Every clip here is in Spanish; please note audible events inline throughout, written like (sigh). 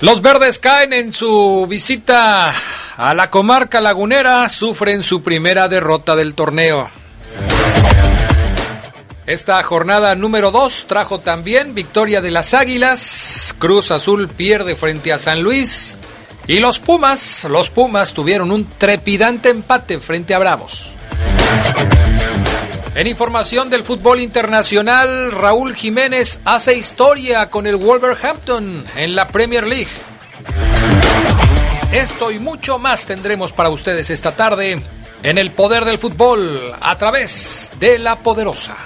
Los verdes caen en su visita a la comarca lagunera, sufren su primera derrota del torneo. Esta jornada número 2 trajo también victoria de las Águilas, Cruz Azul pierde frente a San Luis y los Pumas, los Pumas tuvieron un trepidante empate frente a Bravos. En información del fútbol internacional, Raúl Jiménez hace historia con el Wolverhampton en la Premier League. Esto y mucho más tendremos para ustedes esta tarde en el poder del fútbol a través de la poderosa.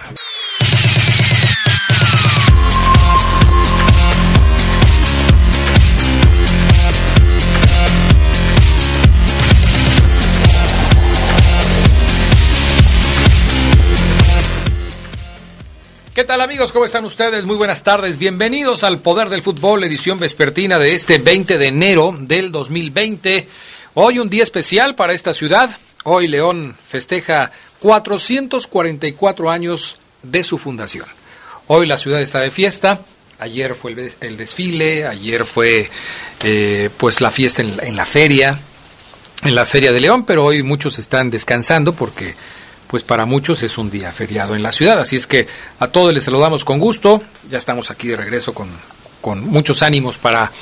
¿Qué tal amigos? ¿Cómo están ustedes? Muy buenas tardes. Bienvenidos al Poder del Fútbol, edición vespertina de este 20 de enero del 2020. Hoy un día especial para esta ciudad. Hoy León festeja 444 años de su fundación. Hoy la ciudad está de fiesta. Ayer fue el, desfile, ayer fue eh, pues la fiesta en la feria, en la feria de León, pero hoy muchos están descansando porque pues para muchos es un día feriado en la ciudad. Así es que a todos les saludamos con gusto. Ya estamos aquí de regreso con, con muchos ánimos para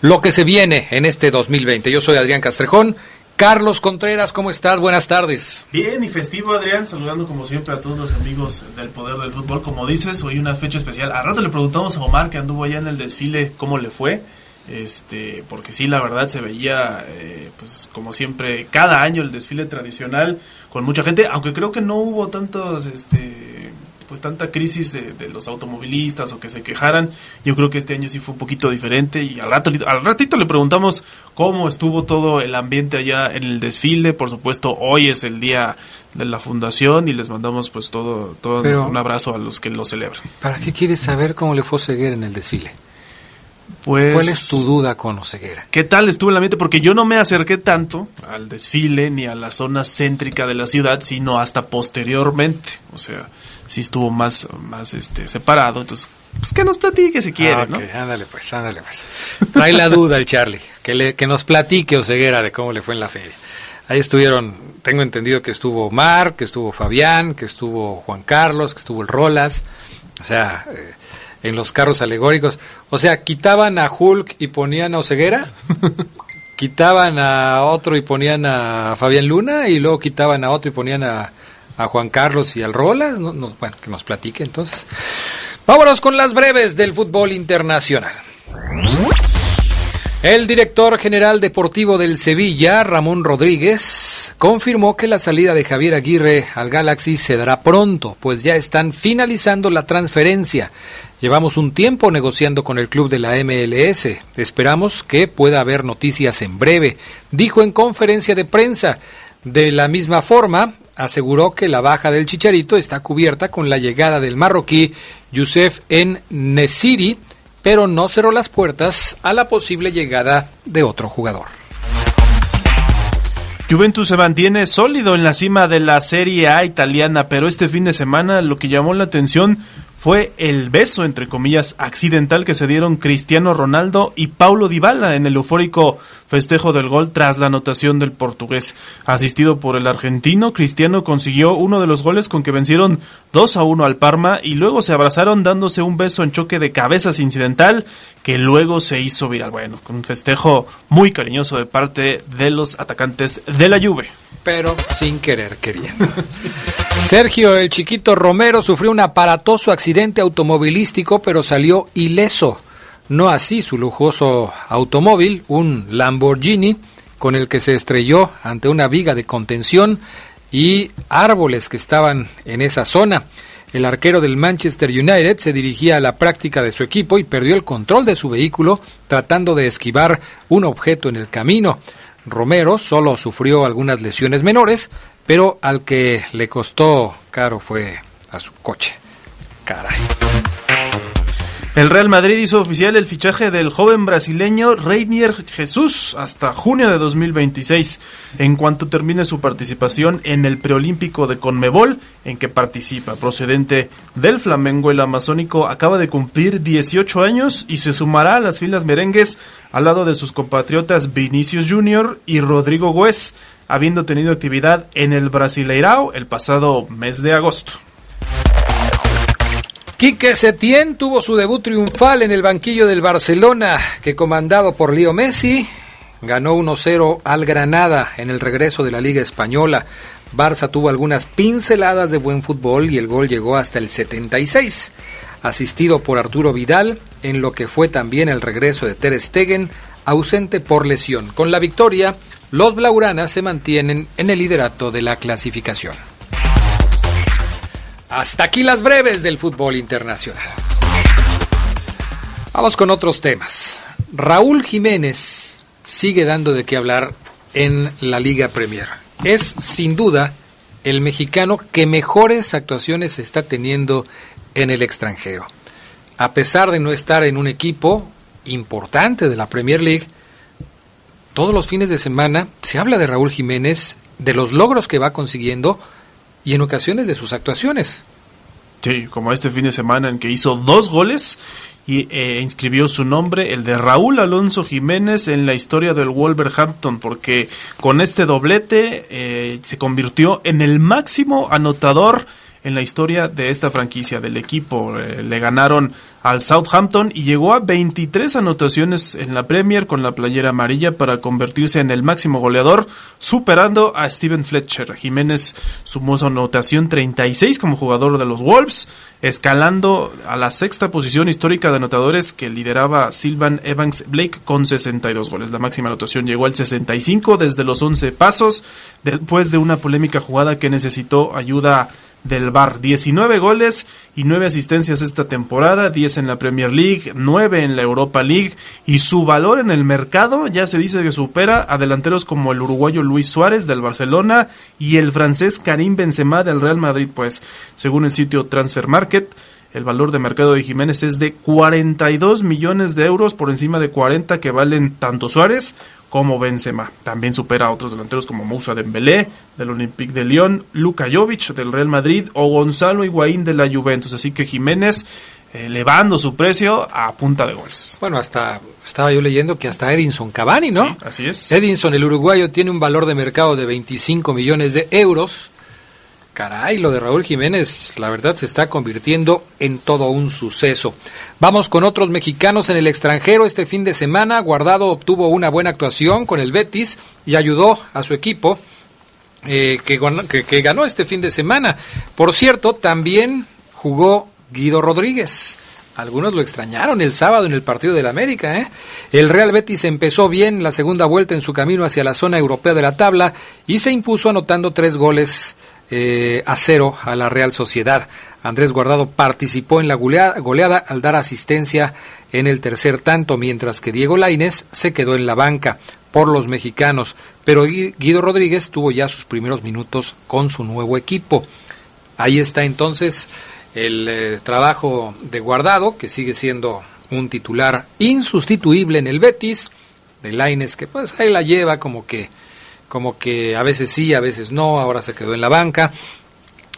lo que se viene en este 2020. Yo soy Adrián Castrejón. Carlos Contreras, ¿cómo estás? Buenas tardes. Bien y festivo, Adrián, saludando como siempre a todos los amigos del Poder del Fútbol. Como dices, hoy una fecha especial. A rato le preguntamos a Omar que anduvo allá en el desfile cómo le fue. Este, porque sí, la verdad se veía, eh, pues como siempre, cada año el desfile tradicional con mucha gente, aunque creo que no hubo tantos, este, pues tanta crisis de, de, los automovilistas o que se quejaran. Yo creo que este año sí fue un poquito diferente y al, rato, al ratito le preguntamos cómo estuvo todo el ambiente allá en el desfile. Por supuesto, hoy es el día de la fundación y les mandamos pues todo, todo Pero, un abrazo a los que lo celebran. ¿Para qué quieres saber cómo le fue Ceguera en el desfile? Pues, ¿Cuál es tu duda con Oseguera? ¿Qué tal estuvo el ambiente? Porque yo no me acerqué tanto al desfile ni a la zona céntrica de la ciudad, sino hasta posteriormente. O sea, sí estuvo más, más este, separado. Entonces, pues que nos platique si quiere, ah, okay. ¿no? Ándale pues, ándale pues. Trae la duda el Charlie. Que, le, que nos platique Oseguera de cómo le fue en la feria. Ahí estuvieron, tengo entendido que estuvo Omar, que estuvo Fabián, que estuvo Juan Carlos, que estuvo el Rolas. O sea... Eh, en los carros alegóricos. O sea, quitaban a Hulk y ponían a Oseguera, (laughs) quitaban a otro y ponían a Fabián Luna, y luego quitaban a otro y ponían a, a Juan Carlos y al Rolas. No, no, bueno, que nos platique entonces. Vámonos con las breves del fútbol internacional. El director general deportivo del Sevilla, Ramón Rodríguez, confirmó que la salida de Javier Aguirre al Galaxy se dará pronto, pues ya están finalizando la transferencia. Llevamos un tiempo negociando con el club de la MLS. Esperamos que pueda haber noticias en breve, dijo en conferencia de prensa. De la misma forma, aseguró que la baja del Chicharito está cubierta con la llegada del marroquí Youssef en Nesiri, pero no cerró las puertas a la posible llegada de otro jugador. Juventus se mantiene sólido en la cima de la Serie A italiana, pero este fin de semana lo que llamó la atención fue el beso, entre comillas, accidental que se dieron Cristiano Ronaldo y Paulo Dybala en el eufórico festejo del gol tras la anotación del portugués. Asistido por el argentino, Cristiano consiguió uno de los goles con que vencieron 2 a 1 al Parma y luego se abrazaron dándose un beso en choque de cabezas incidental que luego se hizo viral. Bueno, con un festejo muy cariñoso de parte de los atacantes de la Juve. Pero sin querer queriendo. (laughs) Sergio el Chiquito Romero sufrió un aparatoso accidente automovilístico, pero salió ileso. no así su lujoso automóvil, un Lamborghini, con el que se estrelló ante una viga de contención y árboles que estaban en esa zona. El arquero del Manchester United se dirigía a la práctica de su equipo y perdió el control de su vehículo tratando de esquivar un objeto en el camino. Romero solo sufrió algunas lesiones menores, pero al que le costó caro fue a su coche. Caray. El Real Madrid hizo oficial el fichaje del joven brasileño Reinier Jesús hasta junio de 2026, en cuanto termine su participación en el preolímpico de Conmebol, en que participa. Procedente del Flamengo, el amazónico acaba de cumplir 18 años y se sumará a las filas merengues al lado de sus compatriotas Vinicius Jr. y Rodrigo Güez, habiendo tenido actividad en el Brasileirao el pasado mes de agosto. Quique Setién tuvo su debut triunfal en el banquillo del Barcelona, que comandado por Leo Messi, ganó 1-0 al Granada en el regreso de la Liga Española. Barça tuvo algunas pinceladas de buen fútbol y el gol llegó hasta el 76, asistido por Arturo Vidal, en lo que fue también el regreso de Ter Stegen, ausente por lesión. Con la victoria, los blaugranas se mantienen en el liderato de la clasificación. Hasta aquí las breves del fútbol internacional. Vamos con otros temas. Raúl Jiménez sigue dando de qué hablar en la Liga Premier. Es sin duda el mexicano que mejores actuaciones está teniendo en el extranjero. A pesar de no estar en un equipo importante de la Premier League, todos los fines de semana se habla de Raúl Jiménez, de los logros que va consiguiendo, y en ocasiones de sus actuaciones. Sí, como este fin de semana en que hizo dos goles y eh, inscribió su nombre, el de Raúl Alonso Jiménez, en la historia del Wolverhampton, porque con este doblete eh, se convirtió en el máximo anotador en la historia de esta franquicia, del equipo. Eh, le ganaron al Southampton y llegó a 23 anotaciones en la Premier con la playera amarilla para convertirse en el máximo goleador, superando a Steven Fletcher. Jiménez sumó su anotación 36 como jugador de los Wolves, escalando a la sexta posición histórica de anotadores que lideraba Sylvan Evans Blake con 62 goles. La máxima anotación llegó al 65 desde los 11 pasos, después de una polémica jugada que necesitó ayuda del Bar. 19 goles y 9 asistencias esta temporada, 10 en la Premier League, 9 en la Europa League y su valor en el mercado ya se dice que supera a delanteros como el uruguayo Luis Suárez del Barcelona y el francés Karim Benzema del Real Madrid, pues según el sitio Transfer Market el valor de mercado de Jiménez es de 42 millones de euros por encima de 40 que valen tanto Suárez como Benzema. También supera a otros delanteros como Moussa Dembélé del Olympique de Lyon, Luka Jovic del Real Madrid o Gonzalo Higuaín de la Juventus. Así que Jiménez elevando su precio a punta de goles. Bueno, hasta estaba yo leyendo que hasta Edinson Cavani, ¿no? Sí, así es. Edinson, el uruguayo, tiene un valor de mercado de 25 millones de euros Caray, lo de Raúl Jiménez, la verdad, se está convirtiendo en todo un suceso. Vamos con otros mexicanos en el extranjero. Este fin de semana, Guardado obtuvo una buena actuación con el Betis y ayudó a su equipo eh, que, que, ganó este fin de semana. Por cierto, también jugó Guido Rodríguez. Algunos lo extrañaron el sábado en el partido del América. ¿eh? El Real Betis empezó bien la segunda vuelta en su camino hacia la zona europea de la tabla y se impuso anotando tres goles eh, a cero a la Real Sociedad. Andrés Guardado participó en la goleada, al dar asistencia en el tercer tanto, mientras que Diego Lainez se quedó en la banca por los mexicanos, pero Guido Rodríguez tuvo ya sus primeros minutos con su nuevo equipo. Ahí está entonces el eh, trabajo de Guardado, que sigue siendo un titular insustituible en el Betis, de Lainez, que pues ahí la lleva como que como que a veces sí, a veces no, ahora se quedó en la banca.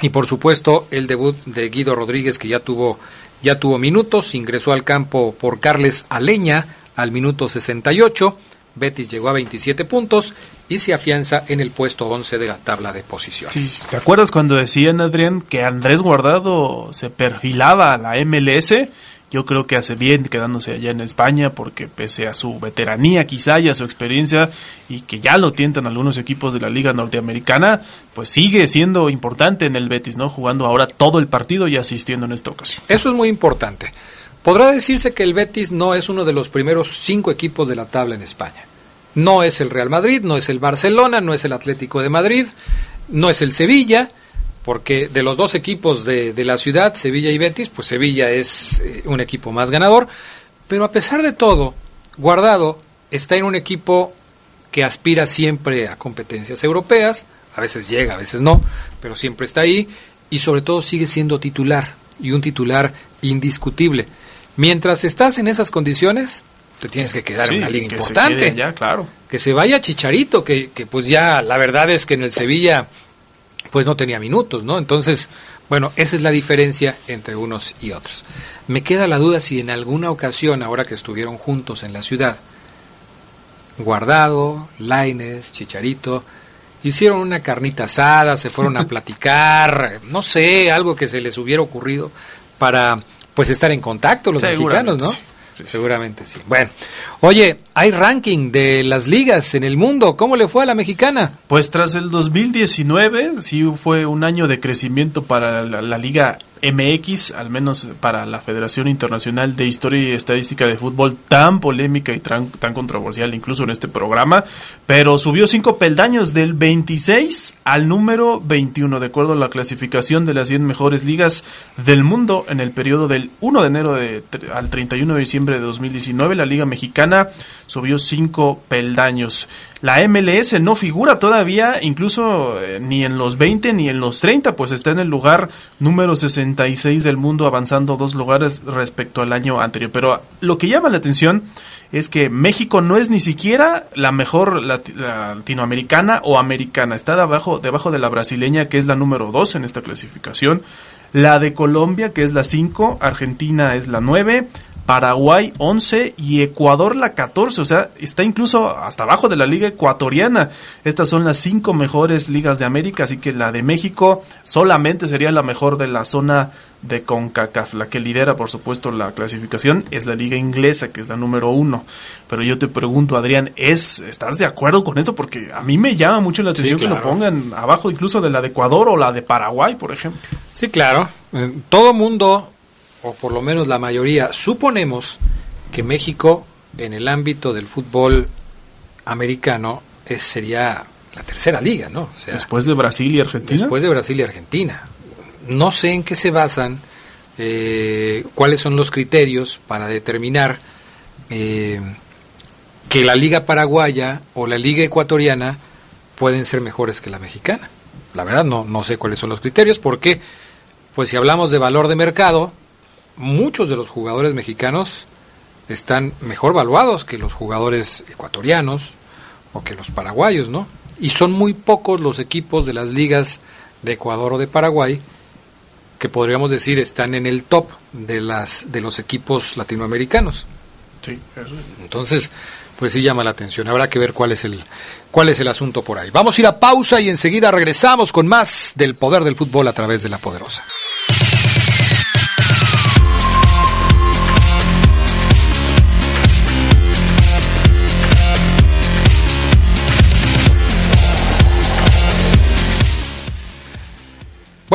Y por supuesto el debut de Guido Rodríguez que ya tuvo, ya tuvo minutos, ingresó al campo por Carles Aleña al minuto 68. Betis llegó a 27 puntos y se afianza en el puesto 11 de la tabla de posiciones. ¿Te acuerdas cuando decían, Adrián, que Andrés Guardado se perfilaba a la MLS? Yo creo que hace bien quedándose allá en España porque pese a su veteranía quizá y a su experiencia y que ya lo tientan algunos equipos de la liga norteamericana, pues sigue siendo importante en el Betis, ¿no? Jugando ahora todo el partido y asistiendo en esta ocasión. Eso es muy importante Podrá decirse que el Betis no es uno de los primeros cinco equipos de la tabla en España. No es el Real Madrid, no es el Barcelona, no es el Atlético de Madrid, no es el Sevilla, porque de los dos equipos de, de la ciudad, Sevilla y Betis, pues Sevilla es eh, un equipo más ganador, pero a pesar de todo, Guardado está en un equipo que aspira siempre a competencias europeas, a veces llega, a veces no, pero siempre está ahí y sobre todo sigue siendo titular y un titular indiscutible. Mientras estás en esas condiciones, te tienes que quedar en una liga importante. ya, claro. Que se vaya Chicharito, que, que pues ya la verdad es que en el Sevilla pues no tenía minutos, ¿no? Entonces, bueno, esa es la diferencia entre unos y otros. Me queda la duda si en alguna ocasión, ahora que estuvieron juntos en la ciudad, Guardado, Laines, Chicharito, hicieron una carnita asada, se fueron a (laughs) platicar, no sé, algo que se les hubiera ocurrido para pues estar en contacto los mexicanos, ¿no? Seguramente sí. Bueno, oye, hay ranking de las ligas en el mundo. ¿Cómo le fue a la mexicana? Pues tras el 2019, sí fue un año de crecimiento para la, Liga MX, al menos para la Federación Internacional de Historia y Estadística de Fútbol, tan polémica y tan, tan controversial incluso en este programa, pero subió cinco peldaños del 26 al número 21, de acuerdo a la clasificación de las 100 mejores ligas del mundo en el periodo del 1 de enero de, al 31 de diciembre de 2019. La Liga Mexicana subió cinco peldaños. La MLS no figura todavía incluso eh, ni en los 20 ni en los 30, pues está en el lugar número 66 del mundo, avanzando dos lugares respecto al año anterior. Pero lo que llama la atención es que México no es ni siquiera la mejor lati- latinoamericana o americana, está debajo, debajo de la brasileña, que es la número 2 en esta clasificación, la de Colombia, que es la 5, Argentina es la 9, Paraguay 11 y Ecuador la 14, o sea, está incluso hasta abajo de la liga ecuatoriana. Estas son las cinco mejores ligas de América, así que la de México solamente sería la mejor de la zona de CONCACAF. La que lidera, por supuesto, la clasificación es la liga inglesa, que es la número uno. Pero yo te pregunto, Adrián, ¿es, ¿estás de acuerdo con esto? Porque a mí me llama mucho la atención que lo pongan abajo incluso de la de Ecuador o la de Paraguay, por ejemplo. Sí, claro. Eh, Todo mundo, o por lo menos la mayoría, suponemos que México en el ámbito del fútbol americano es, sería la tercera liga, ¿no? O sea, Después de Brasil y Argentina. después de Brasil y Argentina. No sé en qué se basan, eh, cuáles son los criterios para determinar eh, que la liga paraguaya o la liga ecuatoriana pueden ser mejores que la mexicana. La verdad no, no sé cuáles son los criterios porque, pues si hablamos de valor de mercado, muchos de los jugadores mexicanos están mejor valuados que los jugadores ecuatorianos o que los paraguayos, ¿no? Y son muy pocos los equipos de las ligas de Ecuador o de Paraguay que podríamos decir están en el top de las de los equipos latinoamericanos. Sí, eso. Entonces, pues sí llama la atención. Habrá que ver cuál es el cuál es el asunto por ahí. Vamos a ir a pausa y enseguida regresamos con más del poder del fútbol a través de la poderosa.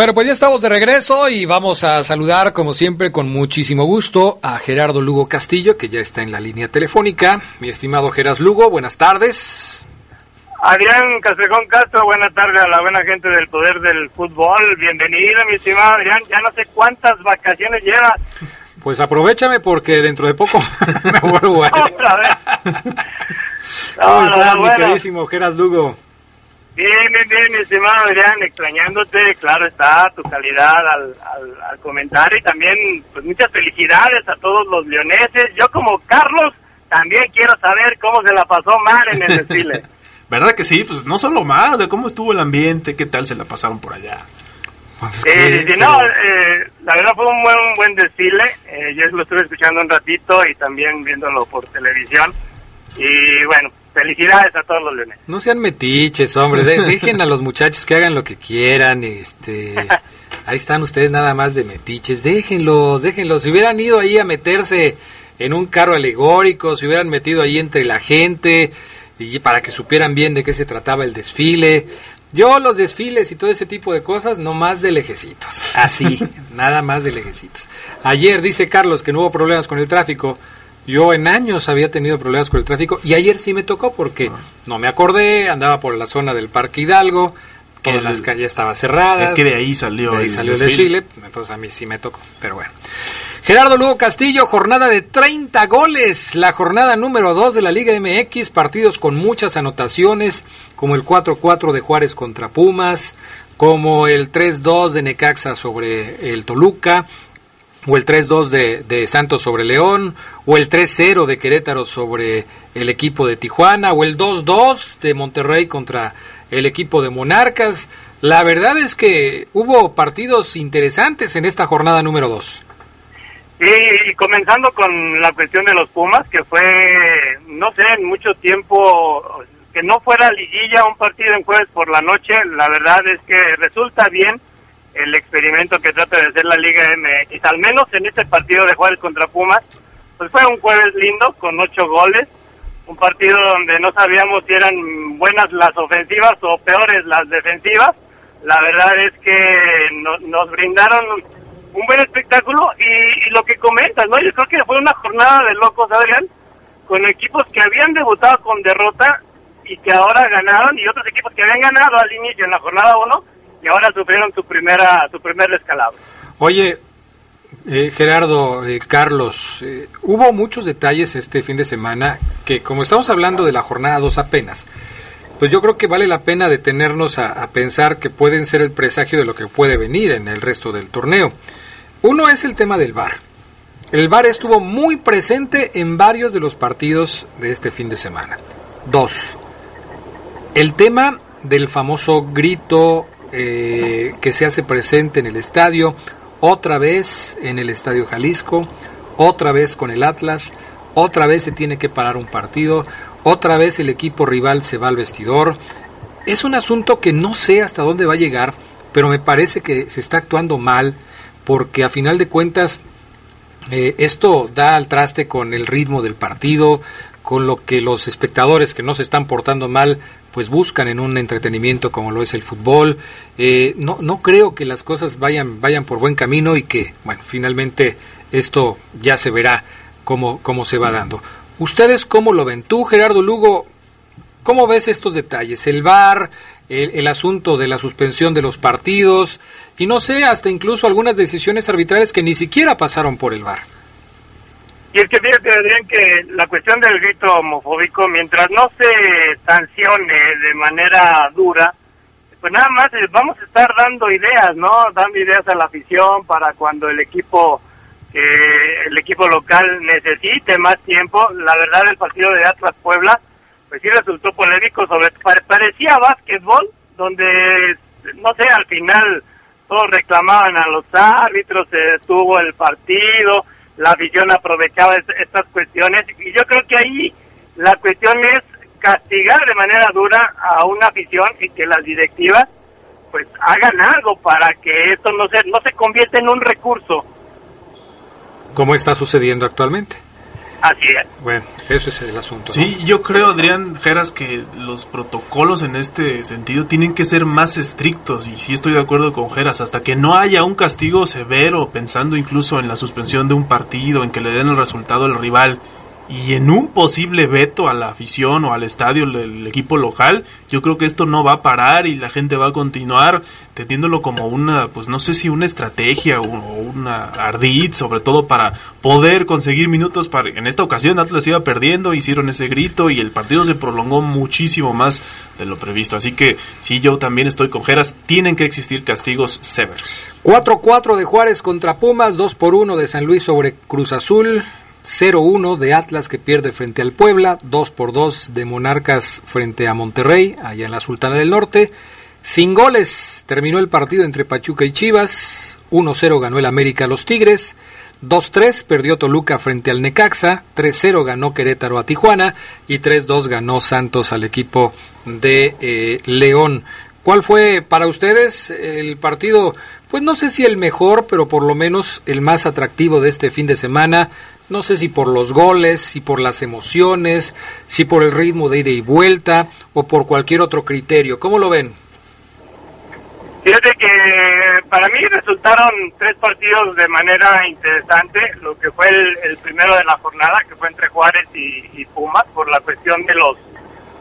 Bueno, pues ya estamos de regreso y vamos a saludar, como siempre, con muchísimo gusto a Gerardo Lugo Castillo, que ya está en la línea telefónica. Mi estimado Geras Lugo, buenas tardes. Adrián Castrejón Castro, buenas tardes a la buena gente del poder del fútbol. Bienvenido, mi estimado Adrián. Ya no sé cuántas vacaciones llevas. Pues aprovechame porque dentro de poco (laughs) me vuelvo a ir. Otra vez. ¿Cómo estás, mi queridísimo Geras Lugo? Bien, bien, bien, mi estimado Adrián, extrañándote, claro está, tu calidad al, al, al comentario y también, pues muchas felicidades a todos los leoneses. Yo como Carlos también quiero saber cómo se la pasó mal en el desfile. (laughs) ¿Verdad que sí? Pues no solo más, o sea, cómo estuvo el ambiente, qué tal se la pasaron por allá. Pues Eh, que- no, eh, la verdad fue un buen, un buen desfile. Eh, yo lo estuve escuchando un ratito y también viéndolo por televisión. Y bueno, felicidades a todos los leones. No sean metiches, hombre. de- dejen a los muchachos que hagan lo que quieran. Este, (laughs) ahí están ustedes nada más de metiches. Déjenlos, déjenlos. Si hubieran ido ahí a meterse en un carro alegórico, si hubieran metido ahí entre la gente y para que supieran bien de qué se trataba el desfile. Yo los desfiles y todo ese tipo de cosas, no más de lejecitos. Así, (laughs) nada más de lejecitos. Ayer dice Carlos que no hubo problemas con el tráfico. Yo en años había tenido problemas con el tráfico y ayer sí me tocó porque ah. no me acordé, andaba por la zona del Parque Hidalgo, que las calles estaban cerradas. Es que de ahí salió, de ahí salió el desfile, entonces a mí sí me tocó, pero bueno. Gerardo Lugo Castillo, jornada de 30 goles, la jornada número 2 de la Liga MX, partidos con muchas anotaciones, como el 4-4 de Juárez contra Pumas, como el 3-2 de Necaxa sobre el Toluca, o el 3-2 de, de, Santos sobre León, o el 3-0 de Querétaro sobre el equipo de Tijuana, o el 2-2 de Monterrey contra el equipo de Monarcas. La verdad es que hubo partidos interesantes en esta jornada número 2. y comenzando con la cuestión de los Pumas, que fue, no sé, en mucho tiempo que no fuera liguilla un partido en jueves por la noche, la verdad es que resulta bien el experimento que trata de hacer la Liga MX. Al menos en este partido de Juárez contra Pumas, pues fue un jueves lindo con ocho goles, un partido donde no sabíamos si eran buenas las ofensivas o peores las defensivas. La verdad es que nos brindaron un buen espectáculo y, lo que comentas, ¿no? Yo creo que fue una jornada de locos, Adrián, con equipos que habían debutado con derrota y que ahora ganaron y otros equipos que habían ganado al inicio en la jornada 1 y ahora sufrieron su primera su primer escalado. Oye, eh, Gerardo, eh, Carlos, eh, hubo muchos detalles este fin de semana que como estamos hablando de la jornada 2 apenas, pues yo creo que vale la pena detenernos a, pensar que pueden ser el presagio de lo que puede venir en el resto del torneo. Uno es el tema del VAR. El VAR estuvo muy presente en varios de los partidos de este fin de semana. Dos, el tema del famoso grito eh, que se hace presente en el estadio, otra vez en el Estadio Jalisco, otra vez con el Atlas, otra vez se tiene que parar un partido, otra vez el equipo rival se va al vestidor. Es un asunto que no sé hasta dónde va a llegar, pero me parece que se está actuando mal porque a final de cuentas eh, esto da al traste con el ritmo del partido, con lo que los espectadores que no se están portando mal pues buscan en un entretenimiento como lo es el fútbol. Eh, no, no creo que las cosas vayan, vayan por buen camino y que, bueno, finalmente esto ya se verá cómo, cómo se va dando. ¿Ustedes cómo lo ven? Tú, Gerardo Lugo, ¿cómo ves estos detalles? El VAR, el, el asunto de la suspensión de los partidos y no sé, hasta incluso algunas decisiones arbitrales que ni siquiera pasaron por el VAR. Y es que fíjate, Adrián, que la cuestión del grito homofóbico, mientras no se sancione de manera dura, pues nada más eh, vamos a estar dando ideas, ¿no? Dando ideas a la afición para cuando el equipo el equipo local necesite más tiempo. La verdad, el partido de Atlas Puebla, pues sí resultó polémico, sobre parecía básquetbol, donde, no sé, al final todos reclamaban a los árbitros, se detuvo el partido, la afición aprovechaba estas cuestiones. Y yo creo que ahí la cuestión es castigar de manera dura a una afición y que las directivas pues hagan algo para que esto no se no se convierta en un recurso. Como está sucediendo actualmente Así es. Bueno, eso es el asunto. Sí, yo creo, Adrián Geras, que los protocolos en este sentido tienen que ser más estrictos. Y sí estoy de acuerdo con Geras, hasta que no haya un castigo severo, pensando incluso en la suspensión de un partido, en que le den el resultado al rival y en un posible veto a la afición o al estadio del equipo local, yo creo que esto no va a parar y la gente va a continuar teniéndolo como una, pues no sé si una estrategia o una ardid, sobre todo para poder conseguir minutos para en esta ocasión Atlas iba perdiendo, hicieron ese grito y el partido se prolongó muchísimo más de lo previsto. Así que sí, yo también estoy con Jeras, tienen que existir castigos severos. 4-4 de Juárez contra Pumas, 2 por 1 de San Luis sobre Cruz Azul. 0-1 de Atlas que pierde frente al Puebla, 2 por 2 de Monarcas frente a Monterrey, allá en la Sultana del Norte. Sin goles terminó el partido entre Pachuca y Chivas, 1-0 ganó el América a los Tigres, 2-3 perdió Toluca frente al Necaxa, 3-0 ganó Querétaro a Tijuana y 3-2 ganó Santos al equipo de eh, León. ¿Cuál fue para ustedes el partido? Pues no sé si el mejor, pero por lo menos el más atractivo de este fin de semana. No sé si por los goles, si por las emociones, si por el ritmo de ida y vuelta o por cualquier otro criterio. ¿Cómo lo ven? Fíjate que para mí resultaron tres partidos de manera interesante, lo que fue el, primero de la jornada, que fue entre Juárez y, Pumas, por la cuestión de los,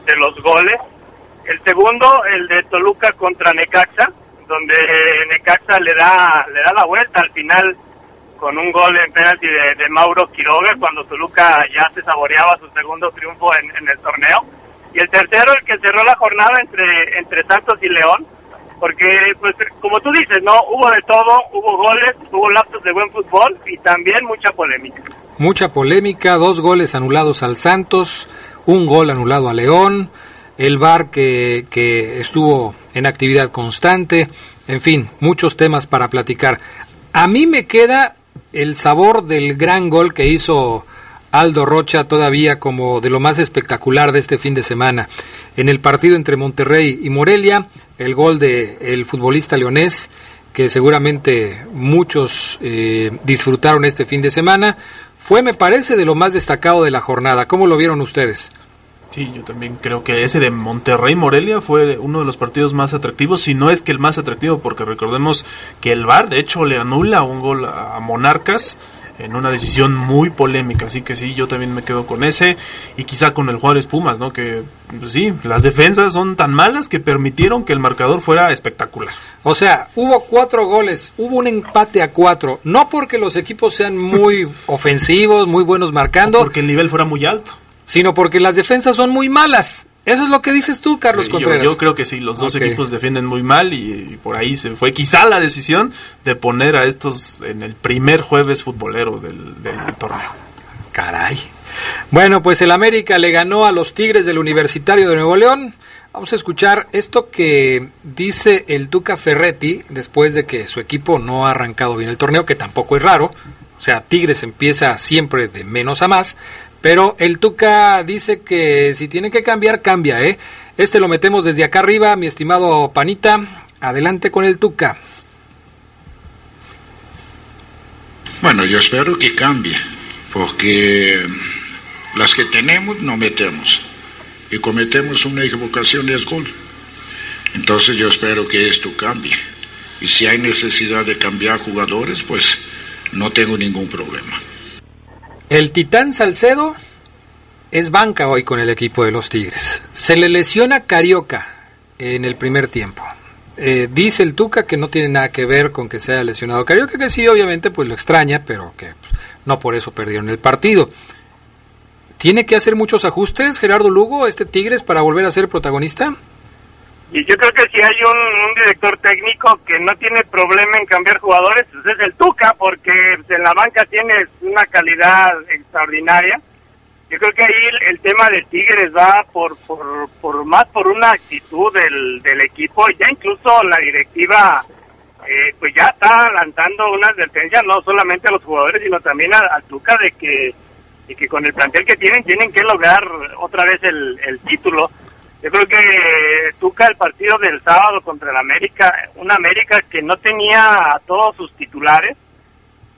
de los goles. El segundo, el de Toluca contra Necaxa, donde Necaxa le da, le da la vuelta al final con un gol en penalti de, Mauro Quiroga, cuando Toluca ya se saboreaba su segundo triunfo en, en el torneo. Y el tercero, el que cerró la jornada entre, entre Santos y León, porque pues como tú dices, no hubo de todo, hubo goles, hubo lapsos de buen fútbol y también mucha polémica. Mucha polémica, dos goles anulados al Santos, un gol anulado a León, el VAR que, que estuvo en actividad constante, en fin, muchos temas para platicar. A mí me queda el sabor del gran gol que hizo Aldo Rocha todavía como de lo más espectacular de este fin de semana. En el partido entre Monterrey y Morelia, el gol de el futbolista leonés, que seguramente muchos eh, disfrutaron este fin de semana, fue, me parece, de lo más destacado de la jornada. ¿Cómo lo vieron ustedes? Sí, yo también creo que ese de Monterrey Morelia fue uno de los partidos más atractivos, si no es que el más atractivo, porque recordemos que el VAR de hecho le anula un gol a Monarcas en una decisión muy polémica. Así que sí, yo también me quedo con ese y quizá con el Juárez Pumas, ¿no? Que pues sí, las defensas son tan malas que permitieron que el marcador fuera espectacular. O sea, hubo cuatro goles, hubo un empate a cuatro, no porque los equipos sean muy (laughs) ofensivos, muy buenos marcando, porque el nivel fuera muy alto, sino porque las defensas son muy malas. Eso es lo que dices tú, Carlos Contreras. Yo, creo que sí, los dos equipos defienden muy mal y, por ahí se fue quizá la decisión de poner a estos en el primer jueves futbolero del, del torneo. Caray. Bueno, pues el América le ganó a los Tigres del Universitario de Nuevo León. Vamos a escuchar esto que dice el Tuca Ferretti después de que su equipo no ha arrancado bien el torneo, que tampoco es raro. O sea, Tigres empieza siempre de menos a más, pero el Tuca dice que si tiene que cambiar, cambia, ¿eh? Este lo metemos desde acá arriba, mi estimado Panita. Adelante con el Tuca. Bueno, yo espero que cambie, porque las que tenemos no metemos. Y cometemos una equivocación es gol. Entonces yo espero que esto cambie. Y si hay necesidad de cambiar jugadores, pues no tengo ningún problema. El Titán Salcedo es banca hoy con el equipo de los Tigres. Se le lesiona Carioca en el primer tiempo. Eh, dice el Tuca que no tiene nada que ver con que se haya lesionado Carioca, que sí, obviamente, pues lo extraña, pero que no por eso perdieron el partido. ¿Tiene que hacer muchos ajustes Gerardo Lugo, este Tigres, para volver a ser protagonista? Y yo creo que si hay un, director técnico que no tiene problema en cambiar jugadores, pues es el Tuca, porque en la banca tiene una calidad extraordinaria. Yo creo que ahí el, tema de Tigres va por, por, por, más por una actitud del, del equipo, ya incluso la directiva eh, pues ya está lanzando una advertencia no solamente a los jugadores, sino también al Tuca de que, de que con el plantel que tienen tienen que lograr otra vez el, el título yo creo que Tuca el partido del sábado contra el América, una América que no tenía a todos sus titulares,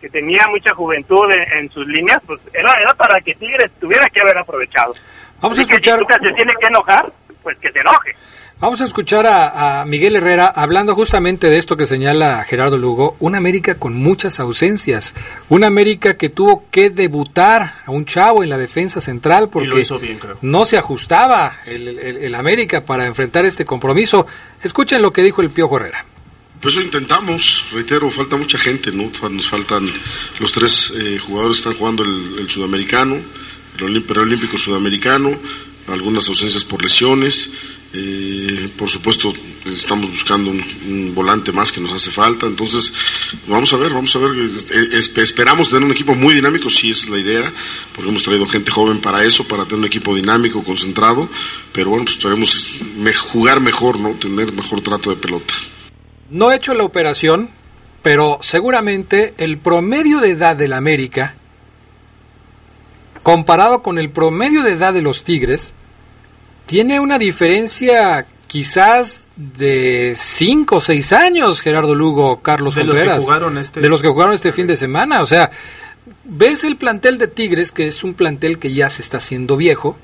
que tenía mucha juventud en, sus líneas, pues era, era para que Tigres tuviera que haber aprovechado. Vamos a escuchar. Que si Tuca se tiene que enojar, pues que se enoje. Vamos a escuchar a, Miguel Herrera hablando justamente de esto que señala Gerardo Lugo, una América con muchas ausencias, una América que tuvo que debutar a un chavo en la defensa central porque no se ajustaba el, América para enfrentar este compromiso. Escuchen lo que dijo el Piojo Herrera. Pues eso intentamos, reitero, falta mucha gente, ¿no? Nos faltan los tres eh, jugadores están jugando el, sudamericano, el olímpico sudamericano, algunas ausencias por lesiones. Eh, por supuesto, estamos buscando un, volante más que nos hace falta. Entonces, vamos a ver, vamos a ver. esperamos tener un equipo muy dinámico, sí es la idea, porque hemos traído gente joven para eso, para tener un equipo dinámico, concentrado. Pero bueno, pues esperemos jugar mejor, ¿no? Tener mejor trato de pelota. No he hecho la operación, pero seguramente el promedio de edad del América, comparado con el promedio de edad de los Tigres, tiene una diferencia quizás de 5 o 6 años, Gerardo Lugo, Carlos de Los que jugaron este... De los que jugaron este fin de semana. O sea, ves el plantel de Tigres, que es un plantel que ya se está haciendo viejo,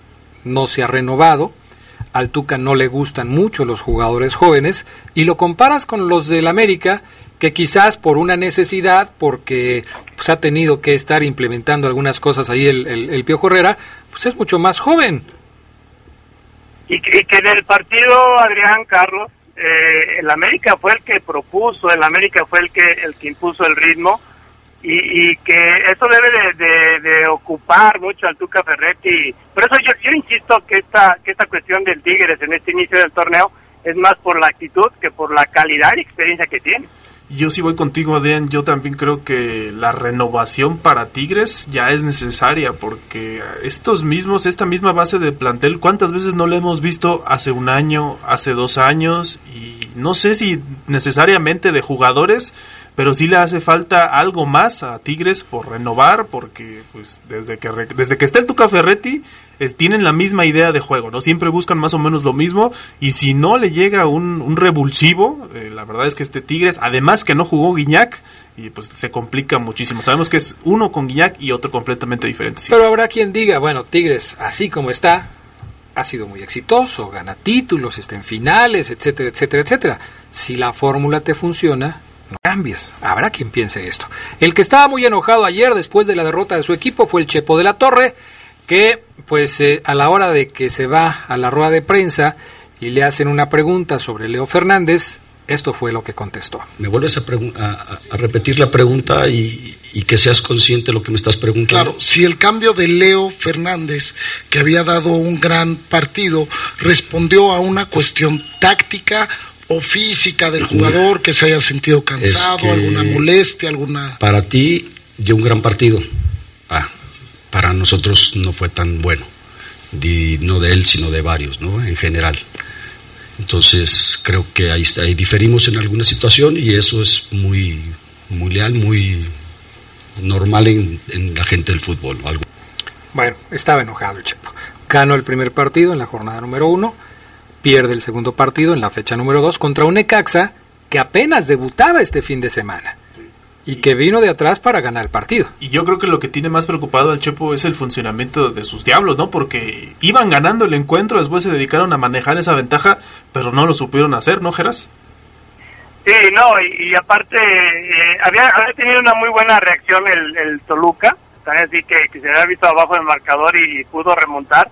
no se ha renovado. al Tuca no le gustan mucho los jugadores jóvenes y lo comparas con los del América que quizás por una necesidad, porque pues, ha tenido que estar implementando algunas cosas ahí el, el, Piojo Herrera, pues es mucho más joven. Y que, en el partido, Adrián Carlos, eh, el América fue el que propuso, el América fue el que, el que impuso el ritmo, y, que eso debe de, ocupar mucho al Tuca Ferretti. Por eso yo, yo insisto que esta, que esta cuestión del Tigres en este inicio del torneo es más por la actitud que por la calidad y experiencia que tiene. Yo sí voy contigo, Adrián. Yo también creo que la renovación para Tigres ya es necesaria porque estos mismos, esta misma base de plantel, ¿cuántas veces no la hemos visto hace un año, hace dos años? Y no sé si necesariamente de jugadores, pero sí le hace falta algo más a Tigres por renovar, porque pues desde que desde que está el Tuca Ferretti es, tienen la misma idea de juego, ¿no? Siempre buscan más o menos lo mismo y si no le llega un, un revulsivo, eh, la verdad es que este Tigres, además que no jugó Guiñac, y pues se complica muchísimo. Sabemos que es uno con Guiñac y otro completamente diferente. Pero habrá quien diga, bueno, Tigres, así como está, ha sido muy exitoso, gana títulos, está en finales, etcétera, etcétera, etcétera. Si la fórmula te funciona, no cambies. Habrá quien piense esto. El que estaba muy enojado ayer después de la derrota de su equipo fue el Chepo de la Torre, que pues eh, a la hora de que se va a la rueda de prensa y le hacen una pregunta sobre Leo Fernández, esto fue lo que contestó. Me vuelves a, a, repetir la pregunta y, que seas consciente de lo que me estás preguntando. Claro, si el cambio de Leo Fernández, que había dado un gran partido, respondió a una cuestión táctica o física del jugador que se haya sentido cansado, alguna molestia, alguna... Para ti dio un gran partido. Para nosotros no fue tan bueno. no de él, sino de varios, ¿no? En general. Entonces creo que ahí, diferimos en alguna situación y eso es muy, muy leal, muy normal en, la gente del fútbol. Bueno, estaba enojado el Chepo. Ganó el primer partido en la jornada número uno pierde el segundo partido en la fecha número 2 contra un Necaxa que apenas debutaba este fin de semana y que vino de atrás para ganar el partido. Y yo creo que lo que tiene más preocupado al Chepo es el funcionamiento de sus diablos, ¿no? Porque iban ganando el encuentro, después se dedicaron a manejar esa ventaja, pero no lo supieron hacer, ¿no, Geras? Sí, no, y, aparte eh, había, tenido una muy buena reacción el, Toluca, también así que, que, se había visto abajo del marcador y pudo remontar